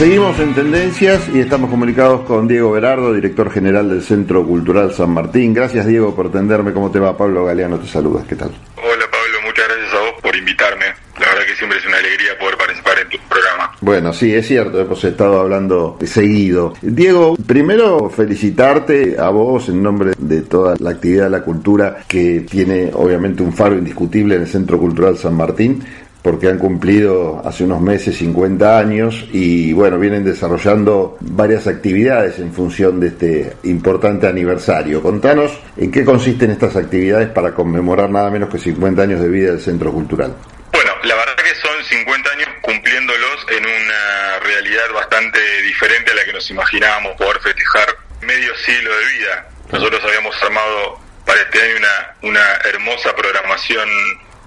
Seguimos en Tendencias y estamos comunicados con Diego Berardo, director general del Centro Cultural San Martín. Gracias Diego por atenderme. ¿Cómo te va? Pablo Galeano te saludas. ¿Qué tal? Hola Pablo, muchas gracias a vos por invitarme. La verdad que siempre es una alegría poder participar en tu programa. Bueno, sí, es cierto, hemos estado hablando seguido. Diego, primero felicitarte a vos en nombre de toda la actividad de la cultura que tiene obviamente un faro indiscutible en el Centro Cultural San Martín porque han cumplido hace unos meses 50 años y bueno, vienen desarrollando varias actividades en función de este importante aniversario. Contanos en qué consisten estas actividades para conmemorar nada menos que 50 años de vida del Centro Cultural. Bueno, la verdad que son 50 años cumpliéndolos en una realidad bastante diferente a la que nos imaginábamos poder festejar medio siglo de vida. Nosotros habíamos armado para este año una, una hermosa programación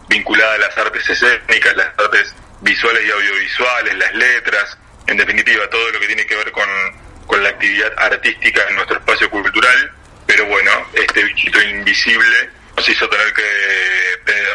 vinculada a las artes escénicas, las artes visuales y audiovisuales, las letras, en definitiva todo lo que tiene que ver con, con la actividad artística en nuestro espacio cultural, pero bueno, este bichito invisible nos hizo tener que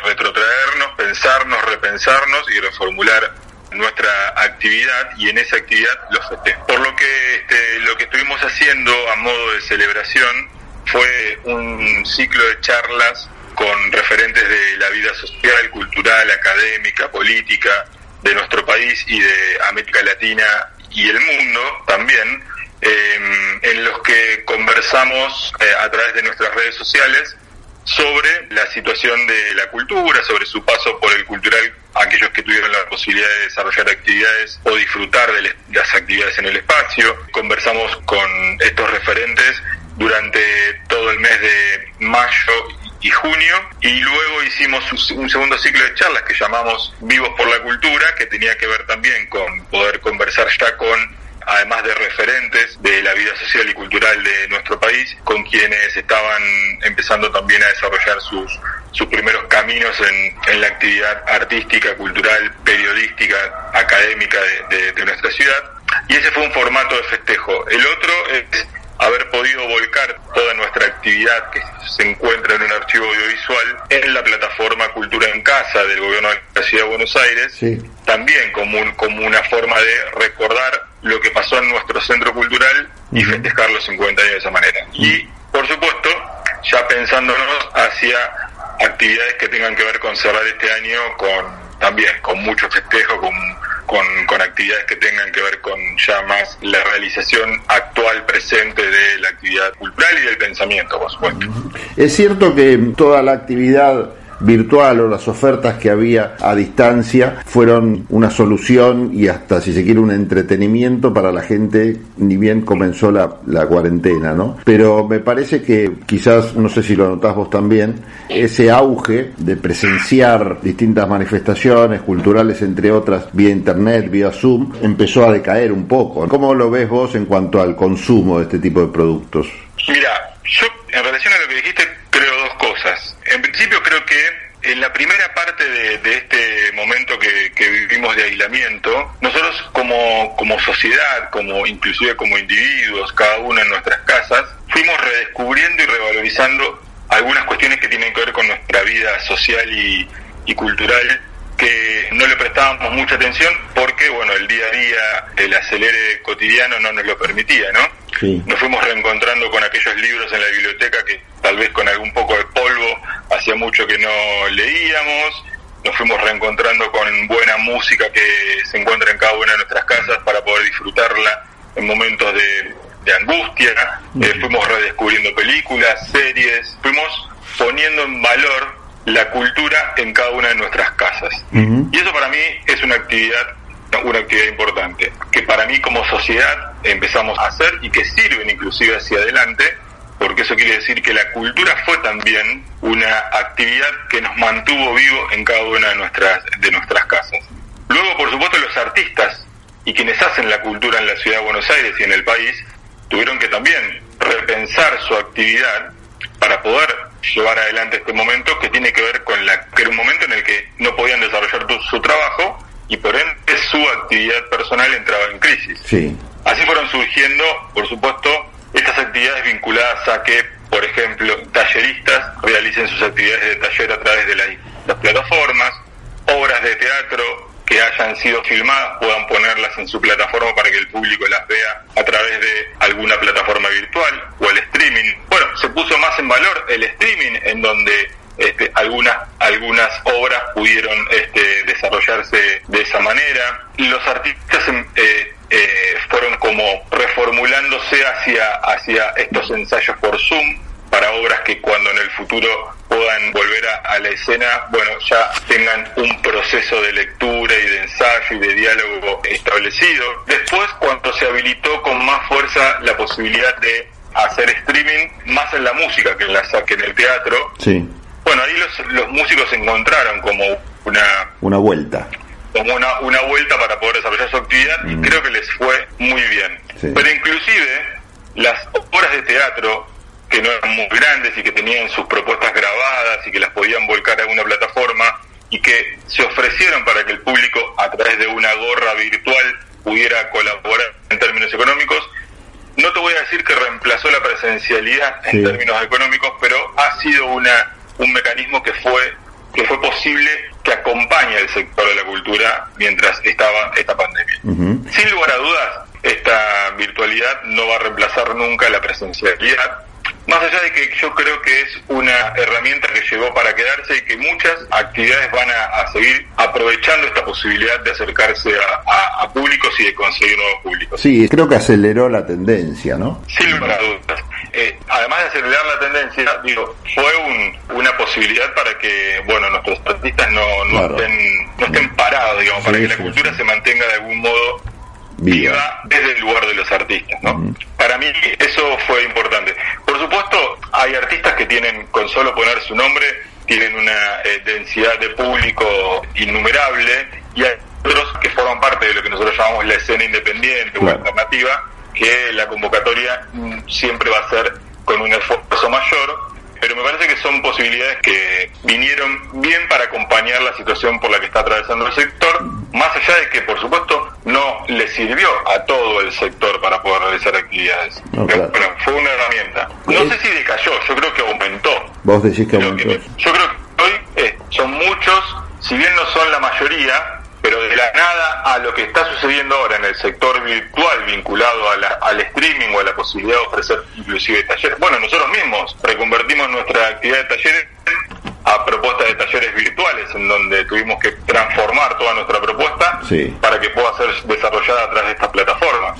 retrotraernos, pensarnos, repensarnos y reformular nuestra actividad y en esa actividad los festejos. Por lo que este, lo que estuvimos haciendo a modo de celebración fue un ciclo de charlas con referentes de la vida social, cultural, académica, política de nuestro país y de América Latina y el mundo también, em, en los que conversamos eh, a través de nuestras redes sociales sobre la situación de la cultura, sobre su paso por el cultural, aquellos que tuvieron la posibilidad de desarrollar actividades o disfrutar de las actividades en el espacio. Conversamos con estos referentes durante todo el mes de mayo y junio y luego hicimos un segundo ciclo de charlas que llamamos Vivos por la Cultura que tenía que ver también con poder conversar ya con además de referentes de la vida social y cultural de nuestro país, con quienes estaban empezando también a desarrollar sus, sus primeros caminos en, en la actividad artística, cultural, periodística, académica de, de nuestra ciudad. Y ese fue un formato de festejo. El otro es haber podido volcar toda nuestra actividad que se encuentra en un archivo audiovisual en la plataforma Cultura en Casa del Gobierno de la Ciudad de Buenos Aires, también como, como una forma de recordar lo que pasó en nuestro centro cultural y festejar los 50 años de esa manera. Y, por supuesto, ya pensándonos hacia actividades que tengan que ver con cerrar este año con también con mucho festejo, con con, actividades que tengan que ver con ya más la realización actual, presente de la actividad cultural y del pensamiento, por supuesto. Es cierto que toda la actividad virtual o las ofertas que había a distancia fueron una solución y hasta, si se quiere, un entretenimiento para la gente, ni bien comenzó la, la cuarentena, ¿no? Pero me parece que quizás, no sé si lo notás vos también, ese auge de presenciar distintas manifestaciones culturales, entre otras, vía internet, vía Zoom, empezó a decaer un poco. ¿Cómo lo ves vos en cuanto al consumo de este tipo de productos? Mira, yo en relación a lo que dijiste creo dos cosas. En principio creo que en la primera parte de, este momento que, vivimos de aislamiento, nosotros como, sociedad, como inclusive como individuos, cada uno en nuestras casas, fuimos redescubriendo y revalorizando algunas cuestiones que tienen que ver con nuestra vida social y cultural que no le prestábamos mucha atención porque, bueno, el día a día, el acelere cotidiano no nos lo permitía, ¿no? Nos fuimos reencontrando con aquellos libros en la biblioteca que tal vez con algún poco de polvo hacía mucho que no leíamos, nos fuimos reencontrando con buena música que se encuentra en cada una de nuestras casas para poder disfrutarla en momentos de, angustia, eh, fuimos redescubriendo películas, series, fuimos poniendo en valor la cultura en cada una de nuestras casas. Y eso para mí es una actividad una actividad importante, que para mí como sociedad empezamos a hacer y que sirven inclusive hacia adelante, porque eso quiere decir que la cultura fue también una actividad que nos mantuvo vivo en cada una de nuestras, de nuestras casas. Luego, por supuesto, los artistas y quienes hacen la cultura en la ciudad de Buenos Aires y en el país tuvieron que también repensar su actividad para poder llevar adelante este momento que tiene que ver con la que era un momento en el que no podían desarrollar su trabajo y por ende su actividad personal entraba en crisis. Sí. Así fueron surgiendo, por supuesto, estas actividades vinculadas a que, por ejemplo, talleristas realicen sus actividades de taller a través de las, plataformas, obras de teatro que que hayan sido filmadas puedan ponerlas en su plataforma para que el público las vea a través de alguna plataforma virtual o el streaming. Bueno, se puso más en valor el streaming en donde este, algunas algunas obras pudieron este, desarrollarse de esa manera. Los artistas eh, eh, fueron como reformulándose hacia, hacia estos ensayos por Zoom para obras que cuando en el futuro puedan volver a, la escena, bueno, ya tengan un proceso de lectura y de ensayo y de diálogo establecido. Después, cuando se habilitó con más fuerza la posibilidad de hacer streaming, más en la música que en, la, que en el teatro, sí. bueno, ahí los, los músicos encontraron como una... Una vuelta como una, una vuelta para poder desarrollar su actividad y mm. creo que les fue muy bien. Pero inclusive las obras de teatro que no eran muy grandes y que tenían sus propuestas grabadas y que las podían volcar a una plataforma y que se ofrecieron para que el público a través de una gorra virtual pudiera colaborar en términos económicos. Decir que reemplazó la presencialidad en términos económicos, pero ha sido una un mecanismo que fue que fue posible que acompañe al sector de la cultura mientras estaba esta pandemia. Sin lugar a dudas, esta virtualidad no va a reemplazar nunca la presencialidad, más allá de que yo creo que es una herramienta que llegó para quedarse y que muchas actividades van a, seguir aprovechando esta posibilidad de acercarse a, públicos y de conseguir nuevos públicos. Sí, creo que aceleró la tendencia, ¿no? Sin lugar a dudas. Eh, además de acelerar la tendencia, digo, fue una posibilidad para que, bueno, nuestros artistas no, no, estén, no estén parados, digamos, para que la cultura se mantenga de algún modo viva desde el lugar de los artistas, ¿no? Para mí eso fue importante. Por supuesto, hay artistas que tienen, con solo poner su nombre, tienen una eh, densidad de público innumerable y hay otros que forman parte de lo que nosotros llamamos la escena independiente o alternativa, que la convocatoria mm, siempre va a ser con un esfuerzo mayor pero me parece que son posibilidades que vinieron bien para acompañar la situación por la que está atravesando el sector, más allá de que, por supuesto, no le sirvió a todo el sector para poder realizar actividades. Pero, bueno, fue una herramienta. No sé si decayó, yo creo que aumentó. Vos decís que aumentó. yo creo que hoy eh, son muchos, si bien no son la mayoría, pero de la nada a lo que está sucediendo ahora en el sector virtual vinculado al streaming o a la posibilidad de ofrecer inclusive talleres. Bueno, nosotros mismos reconvertimos nuestra actividad de talleres a propuestas de talleres virtuales, en donde tuvimos que transformar toda nuestra propuesta para que pueda ser desarrollada a través de esta plataforma.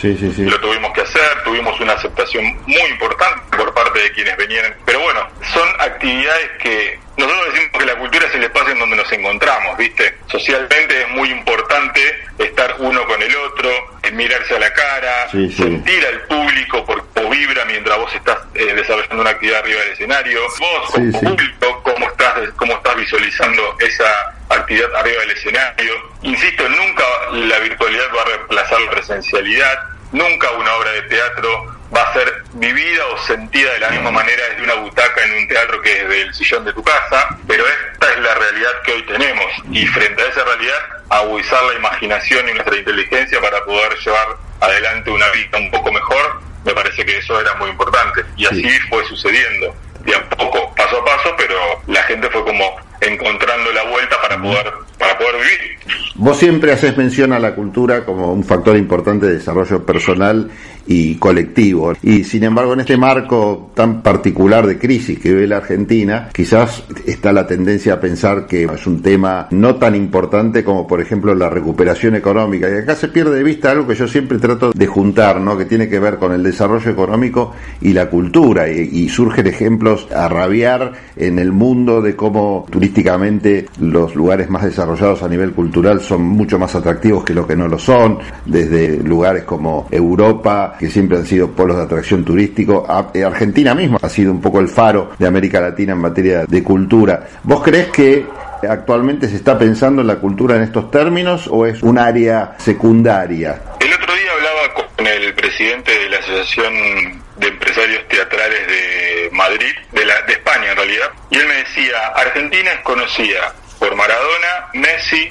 Lo tuvimos que hacer, tuvimos una aceptación muy importante por parte de quienes venían. Pero bueno, son actividades que nosotros decimos que la cultura es el espacio en donde nos encontramos, ¿viste? Socialmente es muy importante estar uno con el otro, mirarse a la cara, sentir al público por cómo vibra mientras vos estás eh, desarrollando una actividad arriba del escenario. Vos, como público, cómo estás, cómo estás visualizando esa actividad arriba del escenario. Insisto, nunca la virtualidad va a reemplazar la presencialidad, nunca una obra de teatro va a ser vivida o sentida de la misma manera desde una butaca en un teatro que desde el sillón de tu casa, pero esta es la realidad que hoy tenemos. Y frente a esa realidad agudizar la imaginación y nuestra inteligencia para poder llevar adelante una vida un poco mejor, me parece que eso era muy importante. Y así fue sucediendo, de a poco, paso a paso, pero la gente fue como encontrando la vuelta para poder para poder vivir. Vos siempre haces mención a la cultura como un factor importante de desarrollo personal y colectivo. Y sin embargo, en este marco tan particular de crisis que vive la Argentina, quizás está la tendencia a pensar que es un tema no tan importante como, por ejemplo, la recuperación económica. Y acá se pierde de vista algo que yo siempre trato de juntar, ¿no? Que tiene que ver con el desarrollo económico y la cultura. Y, surgen ejemplos a rabiar en el mundo de cómo turísticamente los lugares más desarrollados a nivel cultural son mucho más atractivos que los que no lo son, desde lugares como Europa, que siempre han sido polos de atracción turístico. Eh, Argentina misma ha sido un poco el faro de América Latina en materia de cultura. ¿Vos crees que actualmente se está pensando en la cultura en estos términos o es un área secundaria? El otro día hablaba con el presidente de la Asociación de Empresarios Teatrales de Madrid, de, la, de España en realidad, y él me decía, Argentina es conocida por Maradona, Messi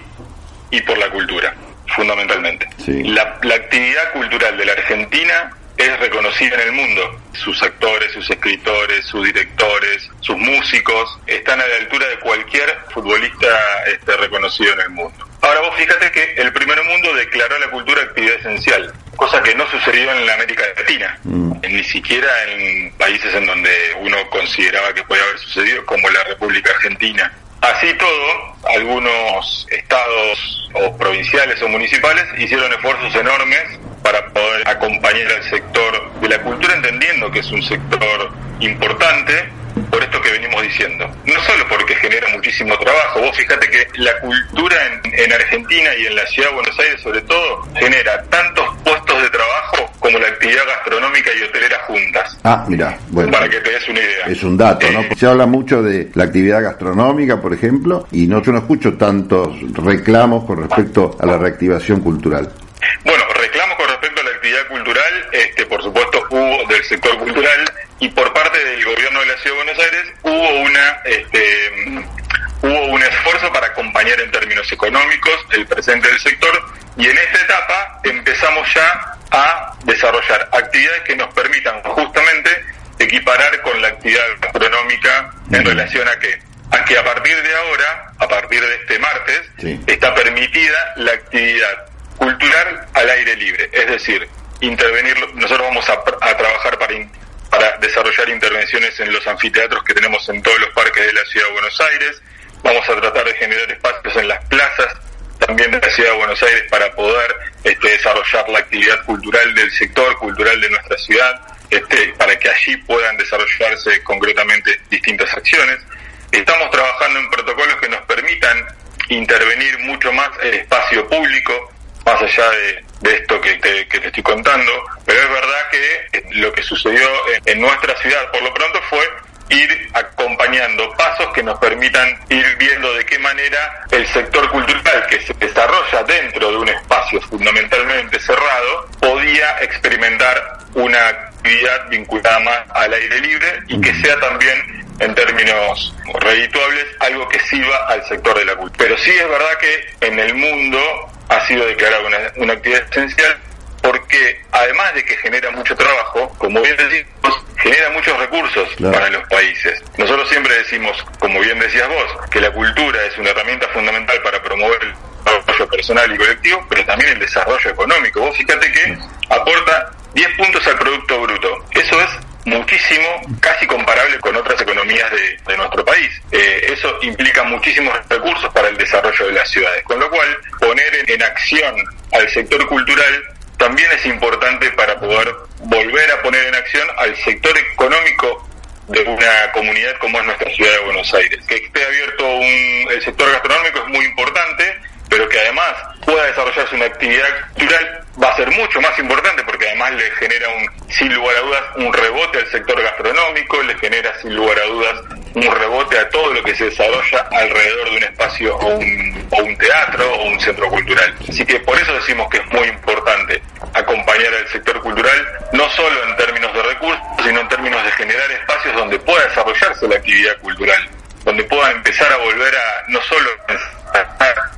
y por la cultura fundamentalmente. La, actividad cultural de la Argentina es reconocida en el mundo. Sus actores, sus escritores, sus directores, sus músicos están a la altura de cualquier futbolista este, reconocido en el mundo. Ahora Ahora vos fíjate que el primer mundo declaró la cultura actividad esencial, cosa que no sucedió en la América Latina, mm. ni siquiera en países en donde uno consideraba que podía haber sucedido, como la República Argentina. Así todo, algunos estados o provinciales o municipales hicieron esfuerzos enormes para poder acompañar al sector de la cultura, entendiendo que es un sector importante por esto que venimos diciendo. No solo porque genera muchísimo trabajo, vos fíjate que la cultura en, Argentina y en la ciudad de Buenos Aires sobre todo genera tantos puestos de trabajo como la actividad gastronómica y hotelera juntas. Ah, mira, bueno. Para que te des una idea. Es un dato, ¿no? Eh, Se habla mucho de la actividad gastronómica, por ejemplo, y no, yo no escucho tantos reclamos con respecto a la reactivación cultural. Bueno, reclamos con respecto a la actividad cultural, este, por supuesto, hubo del sector cultural y por parte del gobierno de la Ciudad de Buenos Aires hubo una este, hubo un esfuerzo para acompañar en términos económicos el presente del sector y en esta etapa empezamos ya a desarrollar actividades que nos permitan justamente equiparar con la actividad gastronómica en relación a que a que a partir de ahora, a partir de este martes, está permitida la actividad cultural al aire libre, es decir, intervenir, nosotros vamos a, a trabajar para para desarrollar intervenciones en los anfiteatros que tenemos en todos los parques de la Ciudad de Buenos Aires. Vamos a tratar de generar espacios en las plazas también de la Ciudad de Buenos Aires para poder este, desarrollar la actividad cultural del sector cultural de nuestra ciudad, este, para que allí puedan desarrollarse concretamente distintas acciones. Estamos trabajando en protocolos que nos permitan intervenir mucho más el espacio público, más allá de, esto que te, estoy contando, pero es verdad que lo que sucedió en, nuestra ciudad por lo pronto fue ir acompañando pasos que nos permitan ir viendo de qué manera el sector cultural que se desarrolla dentro de un espacio fundamentalmente cerrado podía experimentar una actividad vinculada más al aire libre y que sea también en términos redituables algo que sirva al sector de la cultura. Pero sí es verdad que en el mundo ha sido declarada una, actividad esencial porque además de que genera mucho trabajo, como bien decimos, genera muchos recursos para los países. Nosotros siempre decimos, como bien decías vos, que la cultura es una herramienta fundamental para promover el desarrollo personal y colectivo, pero también el desarrollo económico. Vos fíjate que aporta 10 puntos al Producto Bruto. Eso es muchísimo, casi comparable con otras economías de, nuestro país. Eh, eso implica muchísimos recursos para el desarrollo de las ciudades, con lo cual poner en, acción al sector cultural también es importante para poder volver a poner en acción al sector económico de una comunidad como es nuestra ciudad de Buenos Aires. Que esté abierto un, el sector gastronómico es muy importante, pero que además pueda desarrollarse una actividad cultural va a ser mucho más importante porque además le genera un, sin lugar a dudas un rebote al sector gastronómico, le genera sin lugar a dudas un rebote a todo lo que se desarrolla alrededor de un espacio o un, o un teatro o un centro cultural. Así que por eso decimos que es muy importante acompañar al sector cultural, no solo en términos de recursos, sino en términos de generar espacios donde pueda desarrollarse la actividad cultural, donde pueda empezar a volver a no solo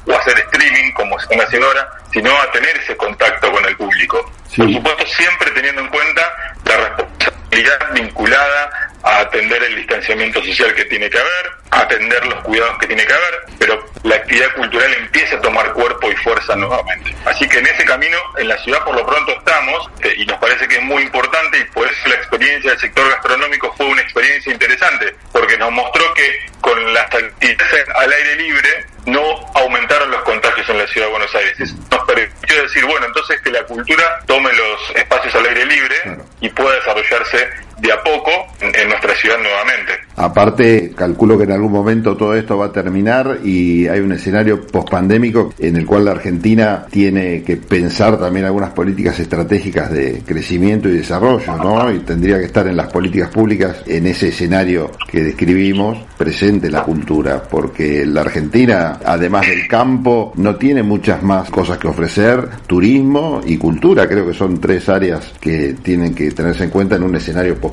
o hacer streaming como se están haciendo ahora, sino a tener ese contacto con el público. Por supuesto, siempre teniendo en cuenta la responsabilidad vinculada a atender el distanciamiento social que tiene que haber, a atender los cuidados que tiene que haber, pero la actividad cultural empieza a tomar cuerpo y fuerza nuevamente. Así que en ese camino, en la ciudad por lo pronto estamos, eh, y nos parece que es muy importante, y por eso la experiencia del sector gastronómico fue una experiencia interesante, porque nos mostró que con las actividades al aire libre no aumentaron los contagios en la ciudad de Buenos Aires. Eso nos permitió decir, bueno, entonces que la cultura tome los espacios al aire libre y pueda desarrollarse de a poco en nuestra ciudad nuevamente. Aparte, calculo que en algún momento todo esto va a terminar y hay un escenario pospandémico en el cual la Argentina tiene que pensar también algunas políticas estratégicas de crecimiento y desarrollo, ¿no? Y tendría que estar en las políticas públicas en ese escenario que describimos presente la cultura, porque la Argentina, además del campo, no tiene muchas más cosas que ofrecer, turismo y cultura, creo que son tres áreas que tienen que tenerse en cuenta en un escenario pospandémico,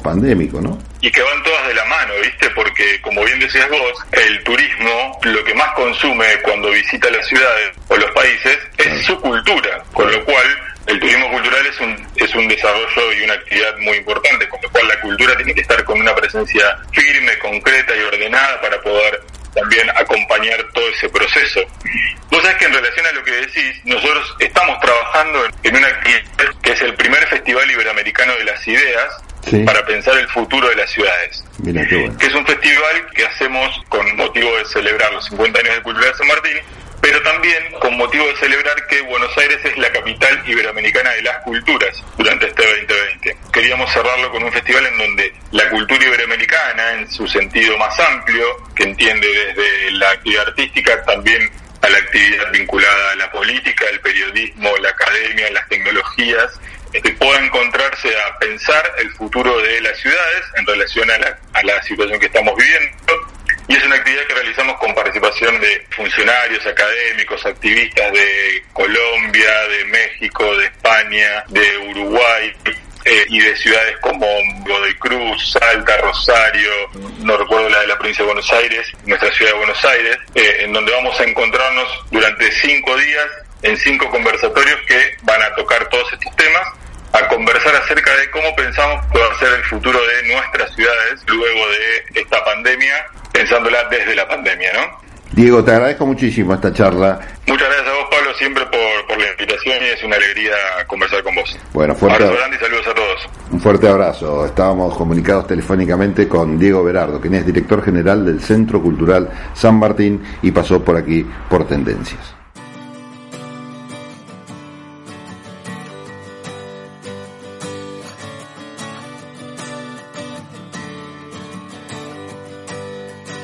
¿no? Y que van todas de la mano, ¿viste? Porque, como bien decías vos, el turismo lo que más consume cuando visita las ciudades o los países es su cultura, con lo cual el turismo cultural es un, es un desarrollo y una actividad muy importante, con lo cual la cultura tiene que estar con una presencia firme, concreta y ordenada para poder también acompañar todo ese proceso. Vos sabés que en relación a lo que decís, nosotros estamos trabajando en una actividad que es el primer Festival Iberoamericano de las Ideas, para pensar el futuro de las ciudades. Que es un festival que hacemos con motivo de celebrar los 50 años de Cultura de San Martín, pero también con motivo de celebrar que Buenos Aires es la capital iberoamericana de las culturas durante este 2020. Queríamos cerrarlo con un festival en donde la cultura iberoamericana, en su sentido más amplio, que entiende desde la actividad artística también a la actividad vinculada a la política, el periodismo, la academia, las tecnologías, este, pueda encontrarse a pensar el futuro de las ciudades en relación a la, situación que estamos viviendo. Y es una actividad que realizamos con participación de funcionarios, académicos, activistas de Colombia, de México, de España, de Uruguay, eh, y de ciudades como Godoy Cruz, Salta, Rosario, no recuerdo la de la provincia de Buenos Aires, nuestra ciudad de Buenos Aires, eh, en donde vamos a encontrarnos durante cinco días en cinco conversatorios que van a tocar todos estos temas, a conversar acerca de cómo pensamos que va a ser el futuro de nuestras ciudades luego de esta pandemia, pensándola desde la pandemia, ¿no? Diego, te agradezco muchísimo esta charla. Muchas gracias a vos, Pablo, siempre por, por la invitación y es una alegría conversar con vos. Bueno, fuerte abrazo grande y saludos a todos. Un fuerte abrazo. Estábamos comunicados telefónicamente con Diego Berardo, quien es director general del Centro Cultural San Martín y pasó por aquí por Tendencias.